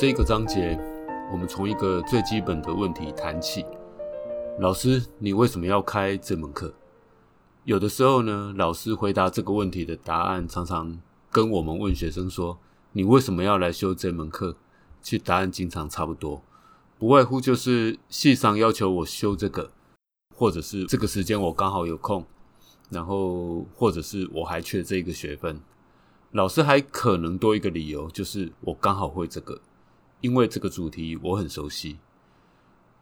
这个章节，我们从一个最基本的问题谈起。老师，你为什么要开这门课？有的时候呢，老师回答这个问题的答案，常常跟我们问学生说：“你为什么要来修这门课？”其实答案经常差不多，不外乎就是系上要求我修这个，或者是这个时间我刚好有空，然后或者是我还缺这个学分。老师还可能多一个理由，就是我刚好会这个，因为这个主题我很熟悉。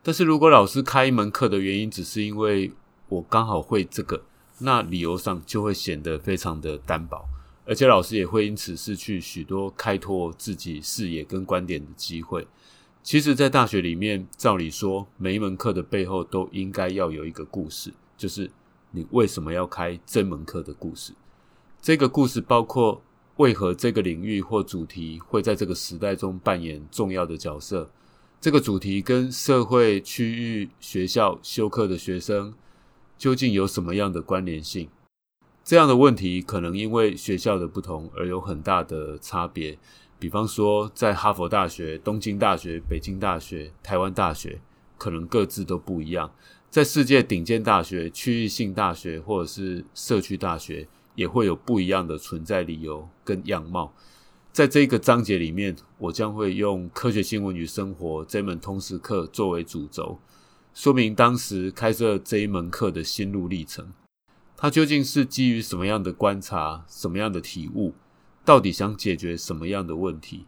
但是如果老师开一门课的原因只是因为我刚好会这个，那理由上就会显得非常的单薄，而且老师也会因此失去许多开拓自己视野跟观点的机会。其实，在大学里面，照理说，每一门课的背后都应该要有一个故事，就是你为什么要开这门课的故事。这个故事包括。为何这个领域或主题会在这个时代中扮演重要的角色？这个主题跟社会、区域、学校修课的学生究竟有什么样的关联性？这样的问题可能因为学校的不同而有很大的差别。比方说，在哈佛大学、东京大学、北京大学、台湾大学，可能各自都不一样。在世界顶尖大学、区域性大学或者是社区大学。也会有不一样的存在理由跟样貌。在这个章节里面，我将会用科学新闻与生活这门通识课作为主轴，说明当时开设这一门课的心路历程。它究竟是基于什么样的观察、什么样的体悟，到底想解决什么样的问题？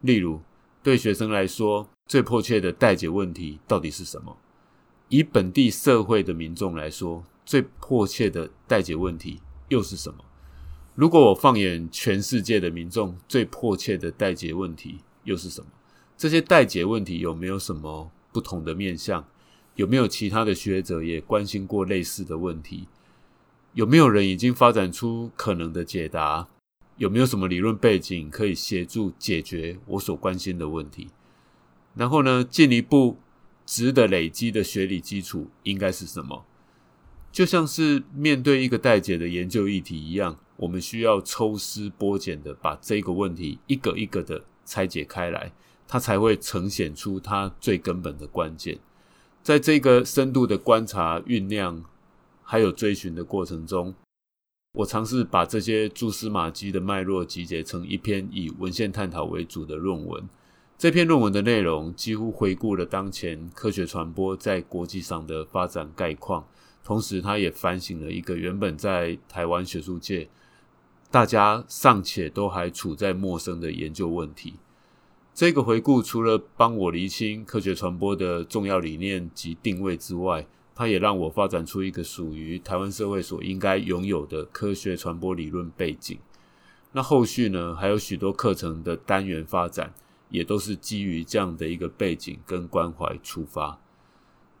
例如，对学生来说，最迫切的待解问题到底是什么？以本地社会的民众来说，最迫切的待解问题。又是什么？如果我放眼全世界的民众，最迫切的待解问题又是什么？这些待解问题有没有什么不同的面向？有没有其他的学者也关心过类似的问题？有没有人已经发展出可能的解答？有没有什么理论背景可以协助解决我所关心的问题？然后呢，进一步值得累积的学理基础应该是什么？就像是面对一个待解的研究议题一样，我们需要抽丝剥茧的把这个问题一个一个的拆解开来，它才会呈现出它最根本的关键。在这个深度的观察、酝酿还有追寻的过程中，我尝试把这些蛛丝马迹的脉络集结成一篇以文献探讨为主的论文。这篇论文的内容几乎回顾了当前科学传播在国际上的发展概况。同时，他也反省了一个原本在台湾学术界大家尚且都还处在陌生的研究问题。这个回顾除了帮我厘清科学传播的重要理念及定位之外，它也让我发展出一个属于台湾社会所应该拥有的科学传播理论背景。那后续呢，还有许多课程的单元发展，也都是基于这样的一个背景跟关怀出发。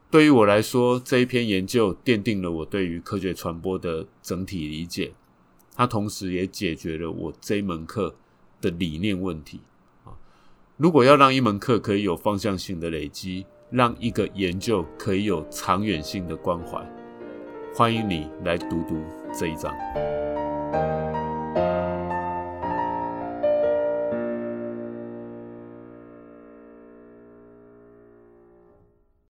对于我来说，这一篇研究奠定了我对于科学传播的整体理解，它同时也解决了我这一门课的理念问题。啊，如果要让一门课可以有方向性的累积，让一个研究可以有长远性的关怀，欢迎你来读读这一章。